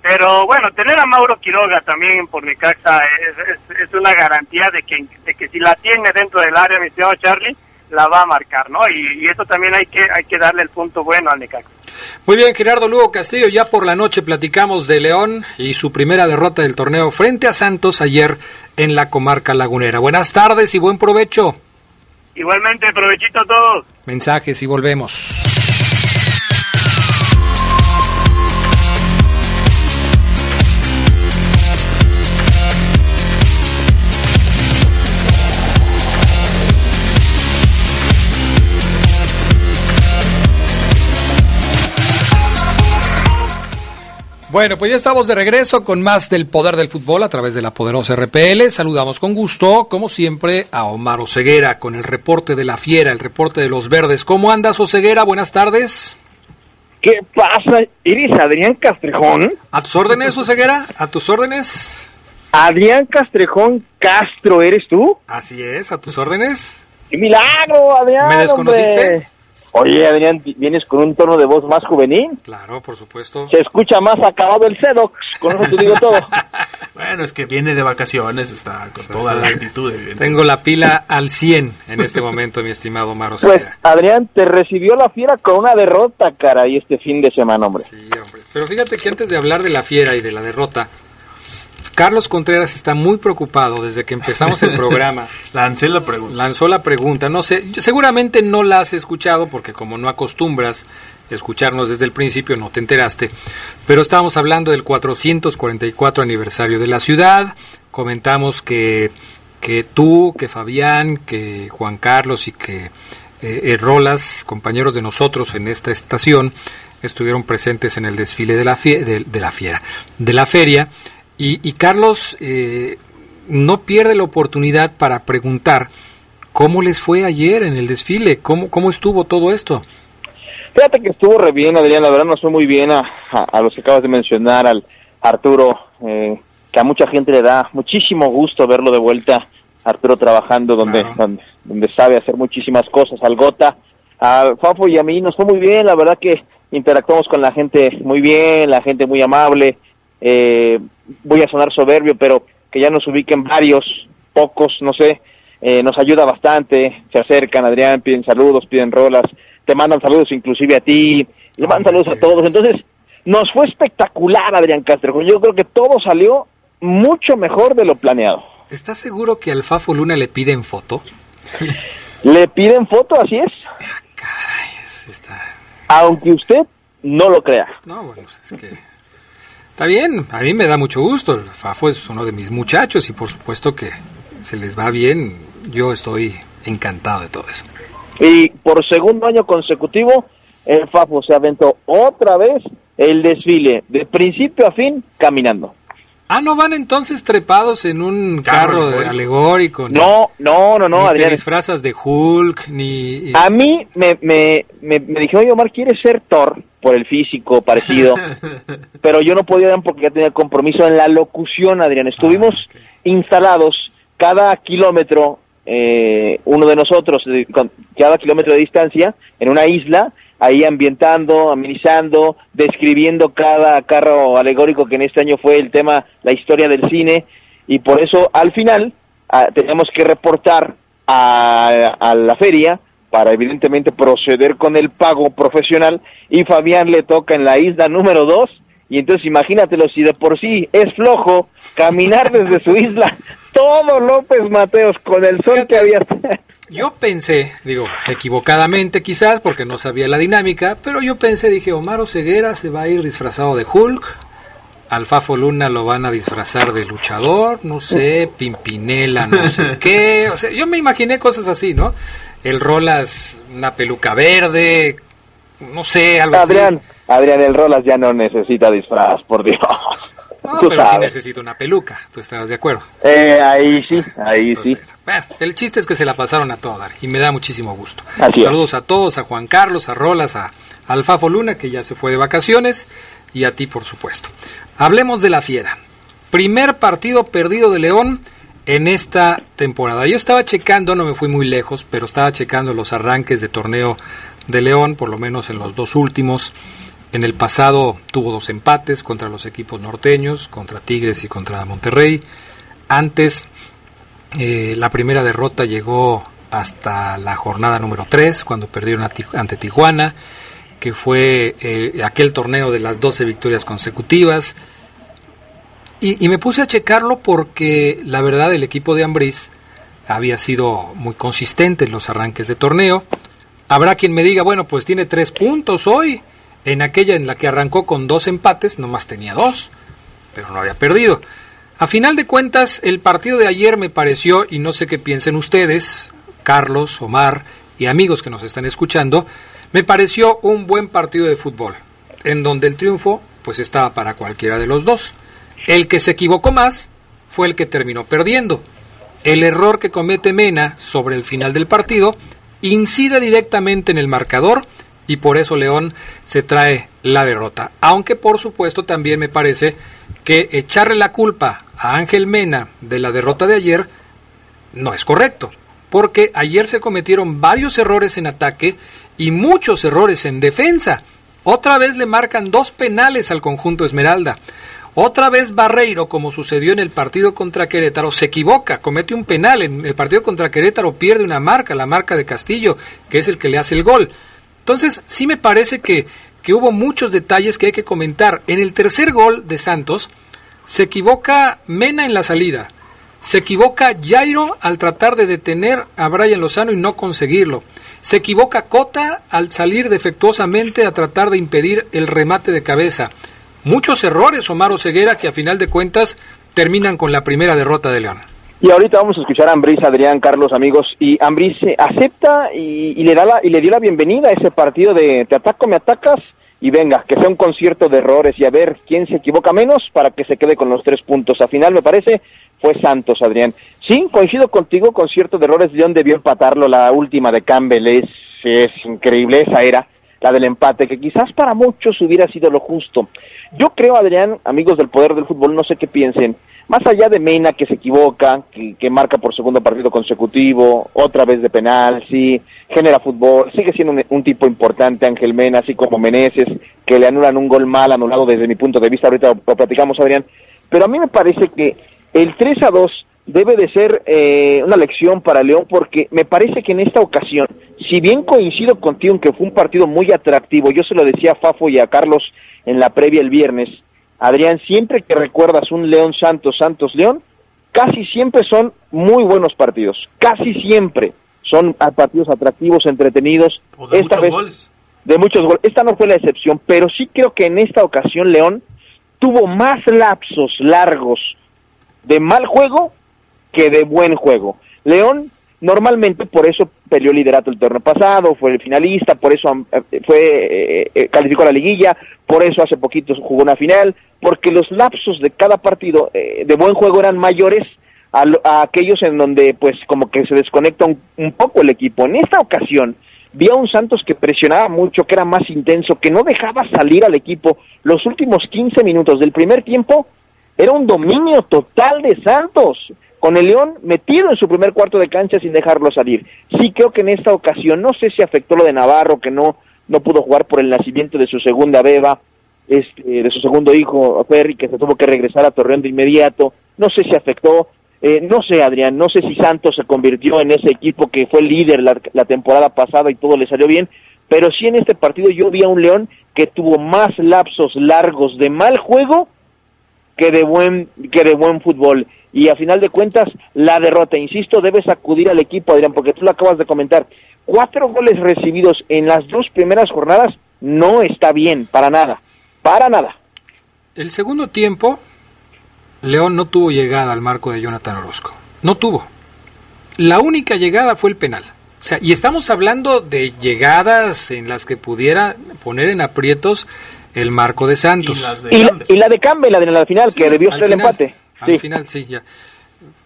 pero bueno, tener a Mauro Quiroga también por Necaxa es, es, una garantía de que, de que si la tiene dentro del área, mi estimado Charlie, la va a marcar, ¿no? Y, eso también hay que, hay que darle el punto bueno al Necaxa. Muy bien, Gerardo Lugo Castillo, ya por la noche platicamos de León y su primera derrota del torneo frente a Santos ayer en la comarca lagunera. Buenas tardes y buen provecho. Igualmente, provechito a todos. Mensajes y volvemos. Bueno, pues ya estamos de regreso con más del poder del fútbol a través de la poderosa RPL. Saludamos con gusto, como siempre, a Omar Oseguera con el reporte de la fiera, el reporte de los verdes. ¿Cómo andas, Oseguera? Buenas tardes. ¿Qué pasa? ¿Eres Adrián Castrejón? ¿A tus órdenes, Oseguera? ¿A tus órdenes? Adrián Castrejón Castro, ¿eres tú? Así es, a tus órdenes. ¡Qué milagro, Adrián! ¿Me desconociste? Oye, Adrián, ¿vienes con un tono de voz más juvenil? Claro, por supuesto. Se escucha más acabado el Sedox, con eso te digo todo. (laughs) bueno, es que viene de vacaciones, está con toda la actitud. Tengo la pila al 100 en este momento, mi estimado Maro Pues, Adrián, te recibió la fiera con una derrota, cara, y este fin de semana, hombre. Sí, hombre. Pero fíjate que antes de hablar de la fiera y de la derrota, Carlos Contreras está muy preocupado desde que empezamos el (laughs) programa. Lancé la pregunta. Lanzó la pregunta. No sé, seguramente no la has escuchado porque como no acostumbras escucharnos desde el principio no te enteraste. Pero estábamos hablando del 444 aniversario de la ciudad. Comentamos que, que tú, que Fabián, que Juan Carlos y que eh, Rolas, compañeros de nosotros en esta estación, estuvieron presentes en el desfile de la, de la fiera, de la feria y, Carlos eh, no pierde la oportunidad para preguntar cómo les fue ayer en el desfile, cómo, cómo estuvo todo esto. Fíjate que estuvo re bien, Adrián, la verdad nos fue muy bien a, a, los que acabas de mencionar, al Arturo, eh, que a mucha gente le da muchísimo gusto verlo de vuelta, Arturo trabajando donde, donde, donde sabe hacer muchísimas cosas, al Gota, al Fafo y a mí nos fue muy bien, la verdad que interactuamos con la gente muy bien, la gente muy amable, eh, voy a sonar soberbio, pero que ya nos ubiquen varios, pocos, no sé, eh, nos ayuda bastante, se acercan, Adrián, piden saludos, piden rolas, te mandan saludos inclusive a ti, le mandan saludos a todos, entonces nos fue espectacular Adrián Castro, yo creo que todo salió mucho mejor de lo planeado. ¿Estás seguro que al Fafo Luna le piden foto? (laughs) le piden foto, así es. Ah, caray, está... Aunque usted no lo crea. No, bueno, pues es que... Está bien, a mí me da mucho gusto. El Fafo es uno de mis muchachos y por supuesto que se les va bien. Yo estoy encantado de todo eso. Y por segundo año consecutivo, el Fafo se aventó otra vez el desfile de principio a fin caminando. Ah, ¿no van entonces trepados en un carro, de alegórico? No, no, no, no, ni Adrián. disfrazas de Hulk, ni... A mí me, me, me, me dijeron, oye, Omar, ¿quieres ser Thor? Por el físico parecido. (laughs) pero yo no podía porque ya tenía compromiso en la locución, Adrián. Estuvimos ah, instalados cada kilómetro, eh, uno de nosotros, cada kilómetro de distancia, en una isla, ahí ambientando, amenizando, describiendo cada carro alegórico que en este año fue el tema, la historia del cine, y por eso al final ah, tenemos que reportar a, a, la feria para evidentemente proceder con el pago profesional. Y Fabián le toca en la isla número 2 y entonces imagínatelo si de por sí es flojo caminar desde su isla (laughs) todo López Mateos con el sol que había yo pensé, digo, equivocadamente quizás, porque no sabía la dinámica, pero yo pensé, dije, Omar Ceguera se va a ir disfrazado de Hulk, Alfafo Luna lo van a disfrazar de luchador, no sé, Pimpinela, no sé (laughs) qué, o sea, yo me imaginé cosas así, ¿no? El Rolas, una peluca verde, no sé, algo Adrián, así. Adrián, el Rolas ya no necesita disfraz, por Dios. No, pero sí necesito una peluca, tú estarás de acuerdo. Eh, ahí sí, ahí sí. Bueno, el chiste es que se la pasaron a toda y me da muchísimo gusto. Saludos a todos, a Juan Carlos, a Rolas, a Alfafo Luna, que ya se fue de vacaciones, y a ti, por supuesto. Hablemos de la fiera. Primer partido perdido de León en esta temporada. Yo estaba checando, no me fui muy lejos, pero estaba checando los arranques de torneo de León, por lo menos en los dos últimos. En el pasado tuvo dos empates contra los equipos norteños, contra Tigres y contra Monterrey. Antes, eh, la primera derrota llegó hasta la jornada número 3, cuando perdieron ante Tijuana, que fue eh, aquel torneo de las 12 victorias consecutivas. Y, y, me puse a checarlo porque la verdad el equipo de Ambriz había sido muy consistente en los arranques de torneo. Habrá quien me diga, bueno, pues tiene tres puntos hoy en aquella en la que arrancó con dos empates, nomás tenía dos, pero no había perdido. A final de cuentas, el partido de ayer me pareció, y no sé qué piensen ustedes, Carlos, Omar y amigos que nos están escuchando, me pareció un buen partido de fútbol, en donde el triunfo pues estaba para cualquiera de los dos. El que se equivocó más fue el que terminó perdiendo. El error que comete Mena sobre el final del partido incide directamente en el marcador y por eso León se trae la derrota. Aunque por supuesto también me parece que echarle la culpa a Ángel Mena de la derrota de ayer no es correcto, porque ayer se cometieron varios errores en ataque y muchos errores en defensa. Otra vez le marcan dos penales al conjunto Esmeralda. Otra vez Barreiro, como sucedió en el partido contra Querétaro, se equivoca, comete un penal. En el partido contra Querétaro pierde una marca, la marca de Castillo, que es el que le hace el gol. Entonces, sí me parece que, que hubo muchos detalles que hay que comentar. En el tercer gol de Santos, se equivoca Mena en la salida. Se equivoca Jairo al tratar de detener a Brian Lozano y no conseguirlo. Se equivoca Cota al salir defectuosamente a tratar de impedir el remate de cabeza. Muchos errores, Omar Ceguera, que a final de cuentas terminan con la primera derrota de León. Y ahorita vamos a escuchar a Ambris, Adrián, Carlos, amigos. Y Ambris acepta y, le da la, y le dio la bienvenida a ese partido de te ataco, me atacas y venga, que sea un concierto de errores y a ver quién se equivoca menos para que se quede con los tres puntos. A final, me parece, fue Santos, Adrián. Sí, coincido contigo, concierto de errores. León debió empatarlo la última de Campbell. Es, es increíble, esa era la del empate, que quizás para muchos hubiera sido lo justo. Yo creo, Adrián, amigos del poder del fútbol, no sé qué piensen, más allá de Mena que se equivoca, que, marca por segundo partido consecutivo, otra vez de penal, sí, genera fútbol, sigue siendo un, tipo importante Ángel Mena, así como Meneses, que le anulan un gol mal anulado desde mi punto de vista, ahorita lo, platicamos Adrián, pero a mí me parece que el 3 a 2 debe de ser eh, una lección para León porque me parece que en esta ocasión, si bien coincido contigo en que fue un partido muy atractivo, yo se lo decía a Fafo y a Carlos en la previa el viernes, Adrián, siempre que recuerdas un León Santos, Santos León, casi siempre son muy buenos partidos, casi siempre son partidos atractivos, entretenidos. de muchos goles. De muchos goles. Esta no fue la excepción, pero sí creo que en esta ocasión León tuvo más lapsos largos de mal juego que de buen juego. León normalmente por eso peleó liderato el torneo pasado, fue el finalista, por eso eh, fue eh, eh, calificó a la liguilla, por eso hace poquito jugó una final, porque los lapsos de cada partido de buen juego eran mayores a, aquellos en donde pues como que se desconecta un, poco el equipo. En esta ocasión vi a un Santos que presionaba mucho, que era más intenso, que no dejaba salir al equipo. Los últimos 15 minutos del primer tiempo era un dominio total de Santos, con el León metido en su primer cuarto de cancha sin dejarlo salir. Sí creo que en esta ocasión, no sé si afectó lo de Navarro, que no, no pudo jugar por el nacimiento de su segunda beba, este, de su segundo hijo, Ferry, que se tuvo que regresar a Torreón de inmediato, no sé si afectó, eh, no sé, Adrián, no sé si Santos se convirtió en ese equipo que fue líder la, temporada pasada y todo le salió bien, pero sí en este partido yo vi a un León que tuvo más lapsos largos de mal juego que de buen que de buen fútbol y a final de cuentas la derrota, insisto, debe sacudir al equipo, Adrián, porque tú lo acabas de comentar, cuatro goles recibidos en las dos primeras jornadas no está bien, para nada, para nada. El segundo tiempo León no tuvo llegada al marco de Jonathan Orozco. No tuvo. La única llegada fue el penal. O sea, y estamos hablando de llegadas en las que pudiera poner en aprietos el marco de Santos. Y, la, de Campbell, la de la final, que debió ser el empate. Al final, sí, ya.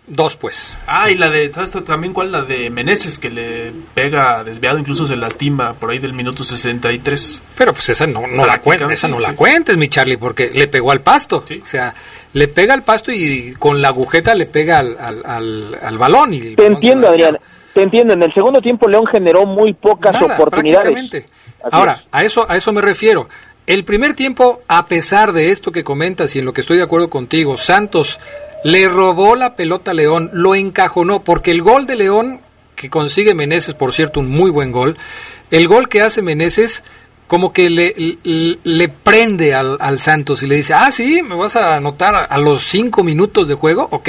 Dos, pues. Ah, y la de, ¿sabes también cuál? La de Meneses, que le pega desviado, incluso se lastima por ahí del minuto 63. Pero pues esa no, no la cuentes, esa no la cuentes, mi Charlie, porque le pegó al pasto. O sea, le pega al pasto y con la agujeta le pega al, al, al, balón. Y Te entiendo, Adrián. Te entiendo. En el segundo tiempo León generó muy pocas oportunidades. Ahora, a eso, a eso me refiero. El primer tiempo, a pesar de esto que comentas y en lo que estoy de acuerdo contigo, Santos le robó la pelota a León, lo encajonó, porque el gol de León que consigue Meneses, por cierto, un muy buen gol, el gol que hace Meneses como que le, le, prende al, al, Santos y le dice, ah, sí, me vas a anotar a, los cinco minutos de juego, ok,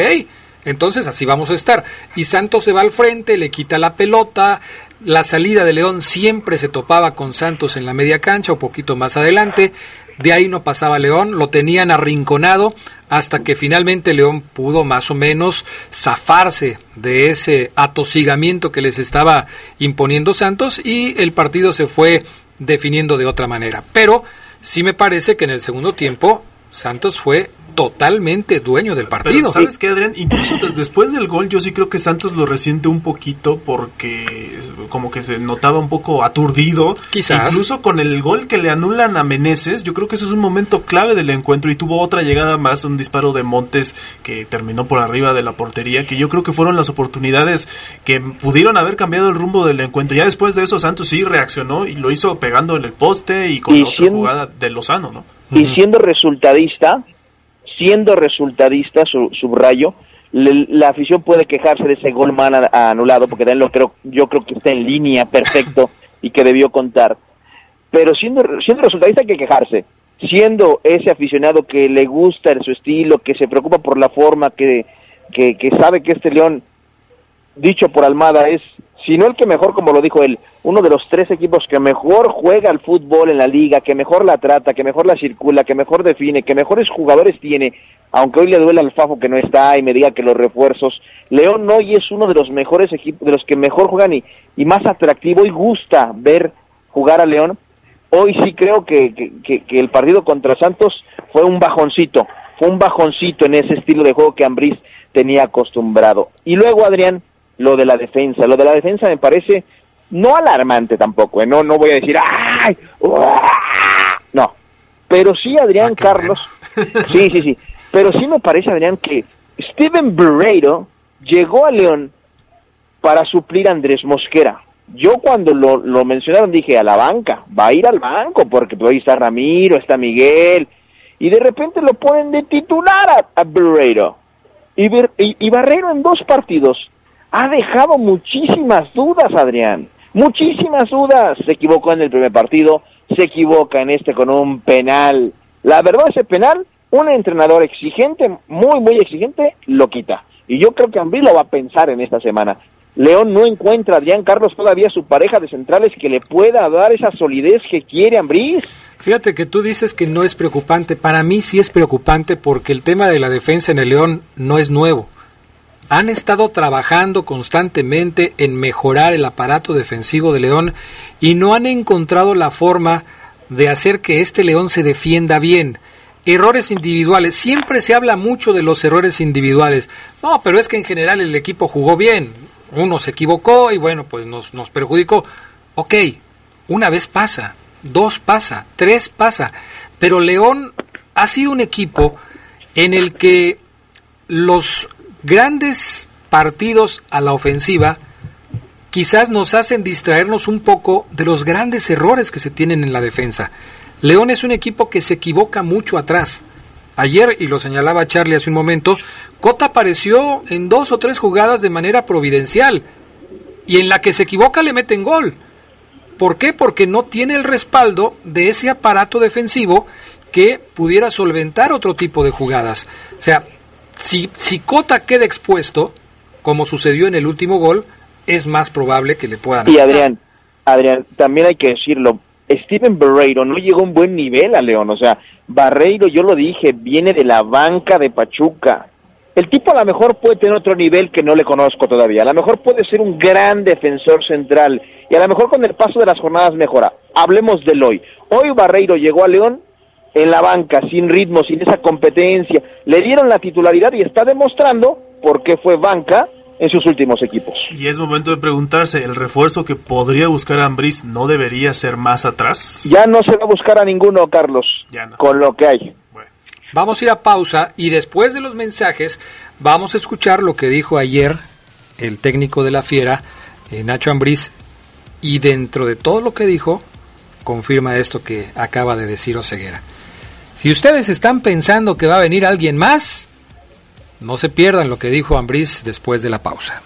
entonces así vamos a estar. Y Santos se va al frente, le quita la pelota, la salida de León siempre se topaba con Santos en la media cancha o poquito más adelante, de ahí no pasaba León, lo tenían arrinconado hasta que finalmente León pudo más o menos zafarse de ese atosigamiento que les estaba imponiendo Santos y el partido se fue definiendo de otra manera. Pero sí me parece que en el segundo tiempo Santos fue totalmente dueño del partido. ¿Sabes qué, Adrián? Incluso después del gol, yo sí creo que Santos lo resiente un poquito porque como que se notaba un poco aturdido. Quizás. Incluso con el gol que le anulan a Meneses, yo creo que eso es un momento clave del encuentro y tuvo otra llegada más, un disparo de Montes que terminó por arriba de la portería, que yo creo que fueron las oportunidades que pudieron haber cambiado el rumbo del encuentro. Ya después de eso, Santos sí reaccionó y lo hizo pegando en el poste y con otra jugada de Lozano, ¿no? Y siendo resultadista, siendo resultadista, su, subrayo, la afición puede quejarse de ese gol man anulado, porque también lo creo, yo creo que está en línea perfecto y que debió contar. Pero siendo, siendo resultadista hay que quejarse. Siendo ese aficionado que le gusta su estilo, que se preocupa por la forma, que, que, que sabe que este León, dicho por Almada, es sino el que mejor, como lo dijo él, uno de los tres equipos que mejor juega al fútbol en la liga, que mejor la trata, que mejor la circula, que mejor define, que mejores jugadores tiene, aunque hoy le duele al Fafo que no está y me diga que los refuerzos, León hoy es uno de los mejores equipos, de los que mejor juegan y, y más atractivo y gusta ver jugar a León. Hoy sí creo que, que, el partido contra Santos fue un bajoncito, fue un bajoncito en ese estilo de juego que Ambriz tenía acostumbrado. Y luego, Adrián, lo de la defensa. Lo de la defensa me parece no alarmante tampoco, ¿eh? no, no voy a decir ¡ay! No, pero sí Adrián ah, Carlos, sí, sí, sí, pero sí me parece Adrián que Steven Barreiro llegó a León para suplir a Andrés Mosquera. Yo cuando lo, lo mencionaron dije, a la banca, va a ir al banco, porque ahí está Ramiro, está Miguel, y de repente lo ponen de titular a, Barreiro. Y, y, Barreiro en dos partidos ha dejado muchísimas dudas, Adrián, muchísimas dudas. Se equivocó en el primer partido, se equivoca en este con un penal. La verdad, ese penal, un entrenador exigente, muy, muy exigente, lo quita. Y yo creo que Ambrí lo va a pensar en esta semana. León no encuentra a Adrián Carlos todavía su pareja de centrales que le pueda dar esa solidez que quiere Ambriz. Fíjate que tú dices que no es preocupante. Para mí sí es preocupante porque el tema de la defensa en el León no es nuevo. Han estado trabajando constantemente en mejorar el aparato defensivo de León y no han encontrado la forma de hacer que este León se defienda bien. Errores individuales. Siempre se habla mucho de los errores individuales. No, pero es que en general el equipo jugó bien uno se equivocó y bueno, pues nos, nos perjudicó. Ok, una vez pasa, dos pasa, tres pasa, pero León ha sido un equipo en el que los grandes partidos a la ofensiva quizás nos hacen distraernos un poco de los grandes errores que se tienen en la defensa. León es un equipo que se equivoca mucho atrás. Ayer, y lo señalaba Charlie hace un momento, Cota apareció en dos o tres jugadas de manera providencial y en la que se equivoca le meten gol. ¿Por qué? Porque no tiene el respaldo de ese aparato defensivo que pudiera solventar otro tipo de jugadas. O sea, si, si Cota queda expuesto, como sucedió en el último gol, es más probable que le puedan. Y Adrián, Adrián, también hay que decirlo, Steven Barreiro no llegó a un buen nivel a León, o sea, Barreiro, yo lo dije, viene de la banca de Pachuca. El tipo a lo mejor puede tener otro nivel que no le conozco todavía, a lo mejor puede ser un gran defensor central y a lo mejor con el paso de las jornadas mejora. Hablemos del hoy. Hoy Barreiro llegó a León en la banca, sin ritmo, sin esa competencia. Le dieron la titularidad y está demostrando por qué fue banca en sus últimos equipos. Y es momento de preguntarse, ¿el refuerzo que podría buscar Ambriz no debería ser más atrás? Ya no se va a buscar a ninguno, Carlos, con lo que hay. Vamos a ir a pausa y después de los mensajes vamos a escuchar lo que dijo ayer el técnico de la Fiera, eh, Nacho Ambriz, y dentro de todo lo que dijo, confirma esto que acaba de decir Oseguera. Si ustedes están pensando que va a venir alguien más, no se pierdan lo que dijo Ambriz después de la pausa.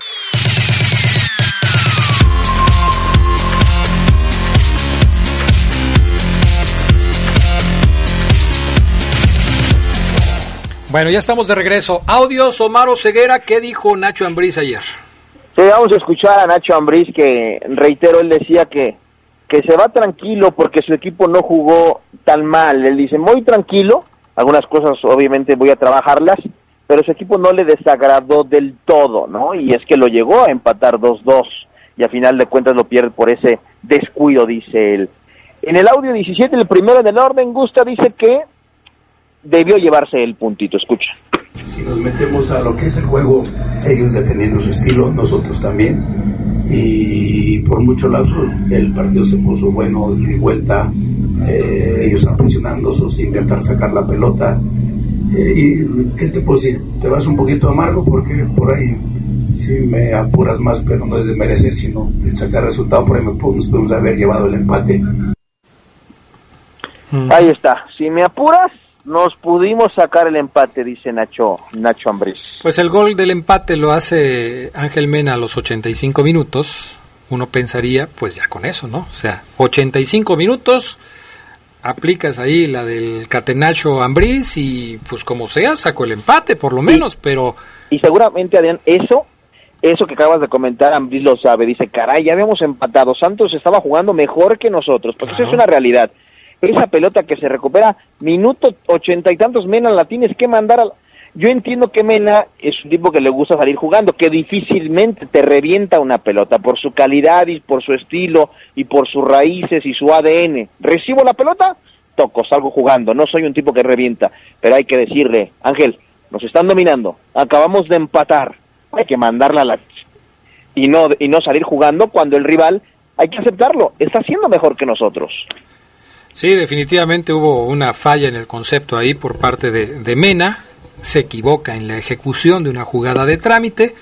Bueno, ya estamos de regreso. Audios, Omar Ceguera, ¿qué dijo Nacho Ambriz ayer? Sí, vamos a escuchar a Nacho Ambriz que, reitero, él decía que, que se va tranquilo porque su equipo no jugó tan mal. Él dice, muy tranquilo, algunas cosas obviamente voy a trabajarlas, pero su equipo no le desagradó del todo, ¿no? Y es que lo llegó a empatar 2-2 y a final de cuentas lo pierde por ese descuido, dice él. En el audio 17, el primero en el orden, Gusta dice que debió llevarse el puntito, escucha. Si nos metemos a lo que es el juego, ellos defendiendo su estilo, nosotros también. Y por muchos lados el partido se puso bueno y de vuelta, eh, ellos presionando, sin intentar sacar la pelota eh, ¿Y qué te puedo decir? Te vas un poquito amargo porque por ahí sí me apuras más, pero no es de merecer, sino de sacar resultado. Por ahí nos podemos haber llevado el empate. Ahí está. Si me apuras, nos pudimos sacar el empate, dice Nacho, Nacho Ambriz. Pues el gol del empate lo hace Ángel Mena a los 85 minutos. Uno pensaría, pues ya con eso, ¿no? O sea, 85 minutos aplicas ahí la del catenacho Ambriz y pues como sea, sacó el empate por lo menos, pero... Y seguramente, Adrián, eso, eso que acabas de comentar, Ambriz lo sabe, dice, caray, ya habíamos empatado, Santos estaba jugando mejor que nosotros, porque eso es una realidad. Esa pelota que se recupera, minuto ochenta y tantos menos la tienes que mandar al yo entiendo que Mena es un tipo que le gusta salir jugando, que difícilmente te revienta una pelota por su calidad y por su estilo y por sus raíces y su ADN. Recibo la pelota, toco, salgo jugando. No soy un tipo que revienta, pero hay que decirle, Ángel, nos están dominando, acabamos de empatar, hay que mandarla a la y no y no salir jugando cuando el rival hay que aceptarlo, está siendo mejor que nosotros. Sí, definitivamente hubo una falla en el concepto ahí por parte de, de Mena, se equivoca en la ejecución de una jugada de trámite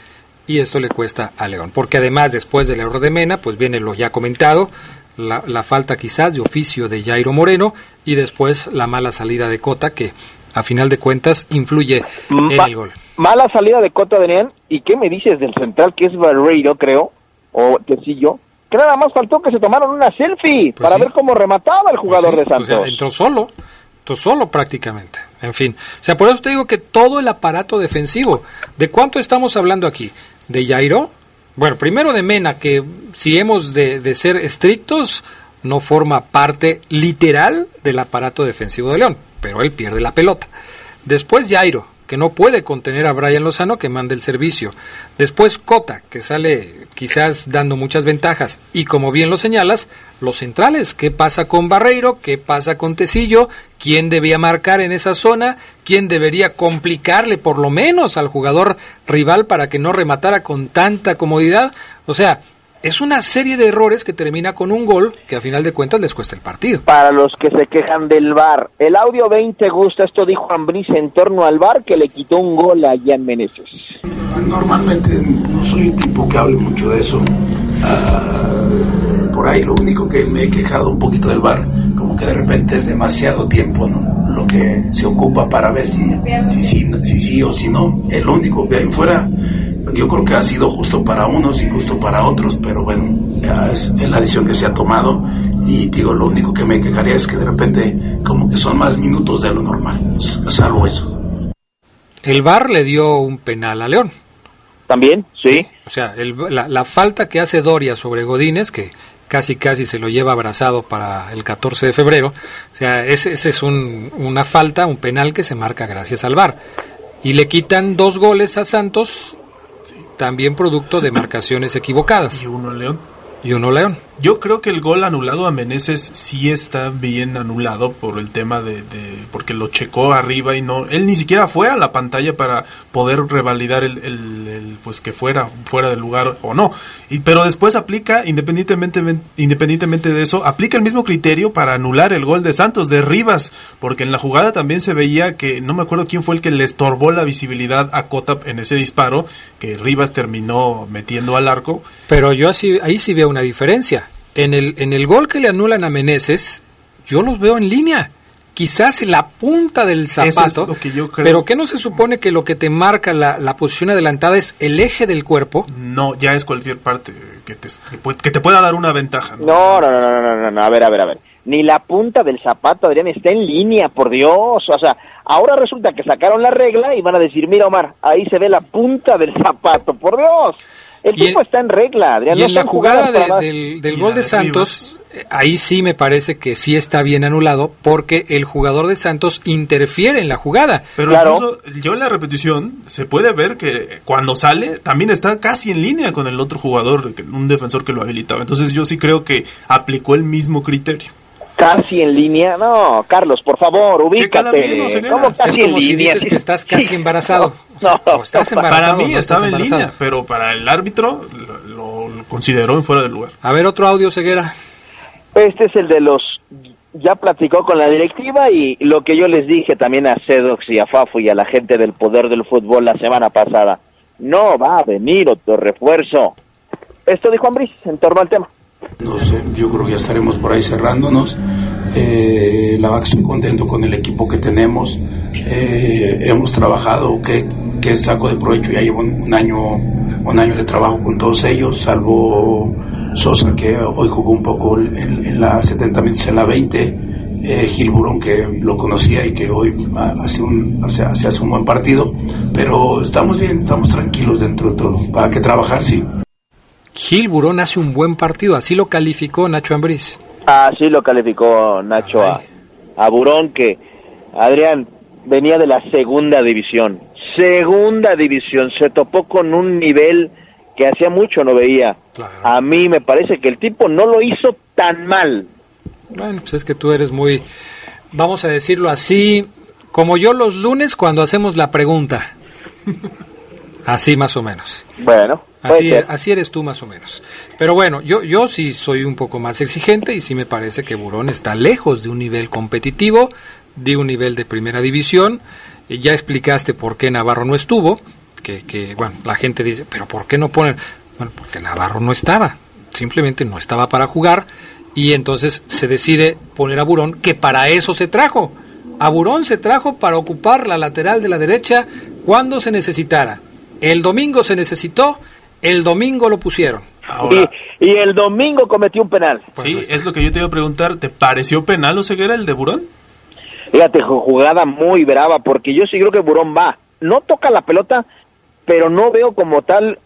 y esto le cuesta a León. Porque además, después del error de Mena, pues viene lo ya comentado, la, la, falta quizás de oficio de Jairo Moreno y después la mala salida de Cota que a final de cuentas influye en el gol. Mala salida de Cota, Daniel. ¿Y qué me dices del central que es Barreiro, creo? O Tecillo. Que nada más faltó que se tomaron una selfie Pues para sí. ver cómo remataba el jugador Pues sí, de Santos. entró solo, entró solo prácticamente. En fin, o sea, por eso te digo que todo el aparato defensivo, ¿de cuánto estamos hablando aquí? ¿De Jairo? Bueno, primero de Mena, que si hemos de, de ser estrictos, no forma parte literal del aparato defensivo de León, pero él pierde la pelota. Después Jairo, que no puede contener a Brian Lozano, que manda el servicio. Después Cota, que sale quizás dando muchas ventajas. Y como bien lo señalas, los centrales, ¿qué pasa con Barreiro? ¿Qué pasa con Tecillo? ¿Quién debía marcar en esa zona? ¿Quién debería complicarle por lo menos al jugador rival para que no rematara con tanta comodidad? O sea, es una serie de errores que termina con un gol que a final de cuentas les cuesta el partido. Para los que se quejan del VAR, el audio 20 gusta, esto dijo Ambriz en torno al VAR que le quitó un gol a Jan Meneses. Normalmente no soy un tipo que hable mucho de eso. Por ahí lo único que me he quejado un poquito del bar, como que de repente es demasiado tiempo, ¿no? Lo que se ocupa para ver si si, si, si sí o si no. El único que ahí fuera, yo creo que ha sido justo para unos y justo para otros, pero bueno, es, es la decisión que se ha tomado. Y digo, lo único que me quejaría es que de repente como que son más minutos de lo normal, salvo eso. El VAR le dio un penal a León. También, sí. O sea, el- la, la falta que hace Doria sobre Godínez, que casi casi se lo lleva abrazado para el 14 de febrero, o sea, ese, ese es un- una falta, un penal que se marca gracias al VAR. Y le quitan dos goles a Santos, también producto de marcaciones equivocadas. Y uno León. Yo creo que el gol anulado a Meneses sí está bien anulado por el tema de, de- porque lo checó arriba y no él ni siquiera fue a la pantalla para poder revalidar el, el- el, pues que fuera fuera del lugar o no. Y pero después aplica independientemente independientemente de eso aplica el mismo criterio para anular el gol de Santos de Rivas porque en la jugada también se veía que no me acuerdo quién fue el que le estorbó la visibilidad a Cota en ese disparo que Rivas terminó metiendo al arco. Pero yo así, ahí sí veo una diferencia. En el, en el gol que le anulan a Meneses, yo los veo en línea. Quizás la punta del Eso es zapato. lo que yo creo. Pero ¿qué no se supone que lo que te marca la, la posición adelantada es el eje del cuerpo? No, ya es cualquier parte que te, que te pueda dar una ventaja. ¿no? No, no, no, no, no, no, no, a ver, a ver, a ver. Ni la punta del zapato, Adrián, está en línea, por Dios. O sea, ahora resulta que sacaron la regla y van a decir, mira, Omar, ahí se ve la punta del zapato, por Dios. El tipo está en regla, Adrián. Y no en la jugada de- del, gol de Santos, eh, ahí sí me parece que sí está bien anulado porque el jugador de Santos interfiere en la jugada. Pero Claro. incluso yo en la repetición se puede ver que cuando sale también está casi en línea con el otro jugador, que- un defensor que lo habilitaba. Entonces yo sí creo que aplicó el mismo criterio. Casi en línea. No, Carlos, por favor, ubícate. bien. ¿Cómo Es casi en como si línea? dices que estás casi (laughs) embarazado. (laughs) O sea, No, estás embarazado. para mí no estaba en embarazado. línea, pero para el árbitro lo consideró en fuera de lugar. A ver, otro audio, Ceguera. Este es el de los ya platicó con la directiva y lo que yo les dije también a Sedox y a Fafo y a la gente del poder del fútbol la semana pasada. No va a venir otro refuerzo. Esto dijo Ambris en torno al tema. No sé, yo creo que ya estaremos por ahí cerrándonos. Eh, la verdad estoy contento con el equipo que tenemos. Eh, hemos trabajado, que, que saco de provecho, ya llevo un, año un año de trabajo con todos ellos, salvo Sosa que hoy jugó un poco en, la 70 minutos en la 20. Eh, Gil Burón que lo conocía y que hoy hace un, hace, hace, un buen partido, pero estamos bien, estamos tranquilos dentro de todo. Para que trabajar, sí. Gil Burón hace un buen partido, así lo calificó Nacho Ambriz. Así lo calificó Nacho a, a Burón, que Adrián venía de la segunda división. Segunda división, se topó con un nivel que hacía mucho no veía. Claro. A mí me parece que el tipo no lo hizo tan mal. Bueno, pues es que tú eres muy, vamos a decirlo así, como yo los lunes cuando hacemos la pregunta. (laughs) Así más o menos. Bueno, Así, ser. así eres tú más o menos. Pero bueno, yo, yo sí soy un poco más exigente y sí me parece que Burón está lejos de un nivel competitivo, de un nivel de primera división ya explicaste por qué Navarro no estuvo, que, que, bueno, la gente dice, pero ¿por qué no ponen? Bueno, porque Navarro no estaba, simplemente no estaba para jugar y entonces se decide poner a Burón, que para eso se trajo. A Burón se trajo para ocupar la lateral de la derecha cuando se necesitara. El domingo se necesitó, el domingo lo pusieron. y, el domingo cometió un penal. sí, es lo que yo te iba a preguntar. ¿Te pareció penal o ceguera el de Burón? Fíjate, jugada muy brava, porque yo sí creo que Burón va. No toca la pelota, pero no veo como tal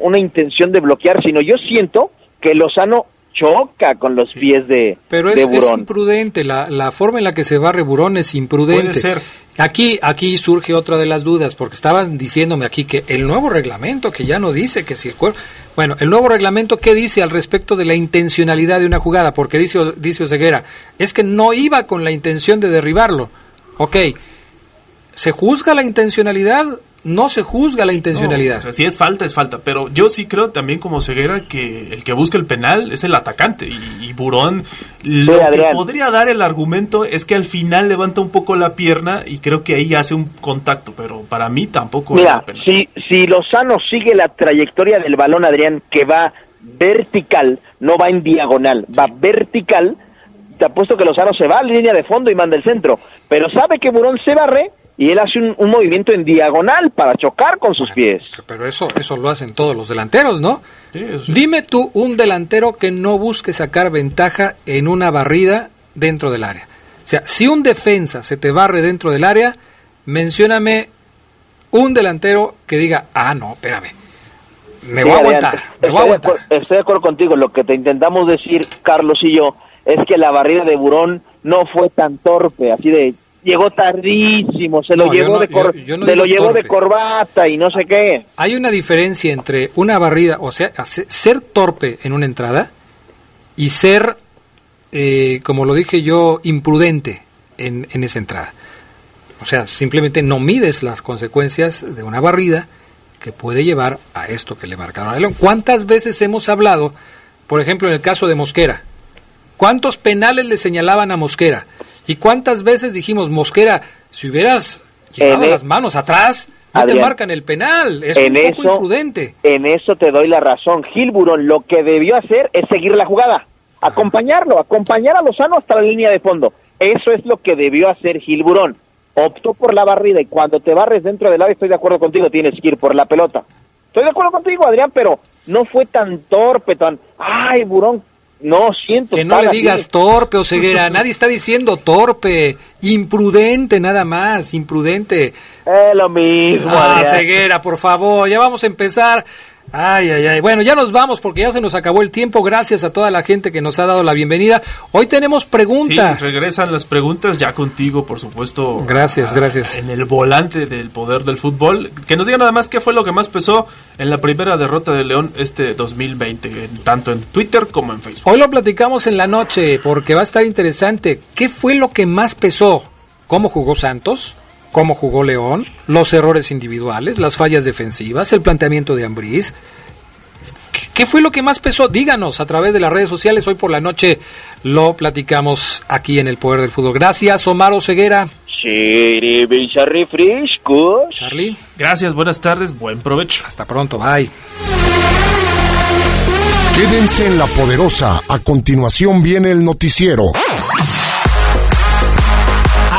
una intención de bloquear, sino yo siento que Lozano choca con los pies de Pero es, es imprudente, la, la, forma en la que se barre Burón es imprudente. Puede ser. Aquí, aquí surge otra de las dudas, porque estaban diciéndome aquí que el nuevo reglamento, que ya no dice que si el cuerpo... Bueno, el nuevo reglamento, ¿qué dice al respecto de la intencionalidad de una jugada? Porque dice, dice Oseguera, es que no iba con la intención de derribarlo. Ok, ¿se juzga la intencionalidad no se juzga la intencionalidad. si es falta, es falta. Pero yo sí creo también como Ceguera que el que busca el penal es el atacante. Y, Burón lo que podría dar el argumento es que al final levanta un poco la pierna y creo que ahí hace un contacto. Pero para mí tampoco Mira, es penal. Si, si Lozano sigue la trayectoria del balón, Adrián, que va vertical, no va en diagonal, va vertical, te apuesto que Lozano se va a la línea de fondo y manda el centro. Pero sabe que Burón se barre y él hace un, movimiento en diagonal para chocar con sus pies. Pero eso, eso lo hacen todos los delanteros, ¿no? Dime tú un delantero que no busque sacar ventaja en una barrida dentro del área. O sea, si un defensa se te barre dentro del área, mencióname un delantero que diga, ah, no, espérame, me voy a aguantar, me voy a aguantar. estoy de acuerdo contigo, lo que te intentamos decir, Carlos y yo, es que la barrida de Burón no fue tan torpe, así de llegó tardísimo, se lo llevó, de, lo llevó de corbata y no sé qué. Hay una diferencia entre una barrida, o sea, ser torpe en una entrada y ser, eh, como lo dije yo, imprudente en, en esa entrada. O sea, simplemente no mides las consecuencias de una barrida que puede llevar a esto que le marcaron a León. ¿Cuántas veces hemos hablado, por ejemplo, en el caso de Mosquera? ¿Cuántos penales le señalaban a Mosquera? ¿Y cuántas veces dijimos, Mosquera, si hubieras llevado las manos atrás, no te marcan el penal? Es un poco imprudente. En eso te doy la razón. Gil Burón lo que debió hacer es seguir la jugada, acompañarlo, acompañar a Lozano hasta la línea de fondo. Eso es lo que debió hacer Gil Burón. Optó por la barrida y cuando te barres dentro del área, estoy de acuerdo contigo, tienes que ir por la pelota. Estoy de acuerdo contigo, Adrián, pero no fue tan torpe, tan... Ay, Burón, no siento. Que no le digas torpe o ceguera. (laughs) Nadie está diciendo torpe. Imprudente, nada más. Imprudente. Es lo mismo. Ah, ceguera, por favor. Ya vamos a empezar. Ay, ay, ay. Bueno, ya nos vamos porque ya se nos acabó el tiempo. Gracias a toda la gente que nos ha dado la bienvenida. Hoy tenemos preguntas. Sí, regresan las preguntas ya contigo, por supuesto. Gracias, gracias. En el volante del poder del fútbol. Que nos digan nada más qué fue lo que más pesó en la primera derrota de León este 2020, tanto en Twitter como en Facebook. Hoy lo platicamos en la noche porque va a estar interesante. ¿Qué fue lo que más pesó? ¿Cómo jugó Santos? Cómo jugó León, los errores individuales, las fallas defensivas, el planteamiento de Ambriz. ¿Qué fue lo que más pesó? Díganos a través de las redes sociales. Hoy por la noche lo platicamos aquí en el Poder del Fútbol. Gracias, Omar Ceguera. Charlie. Gracias, buenas tardes, buen provecho. Hasta pronto, bye. Quédense en la poderosa. A continuación viene el noticiero.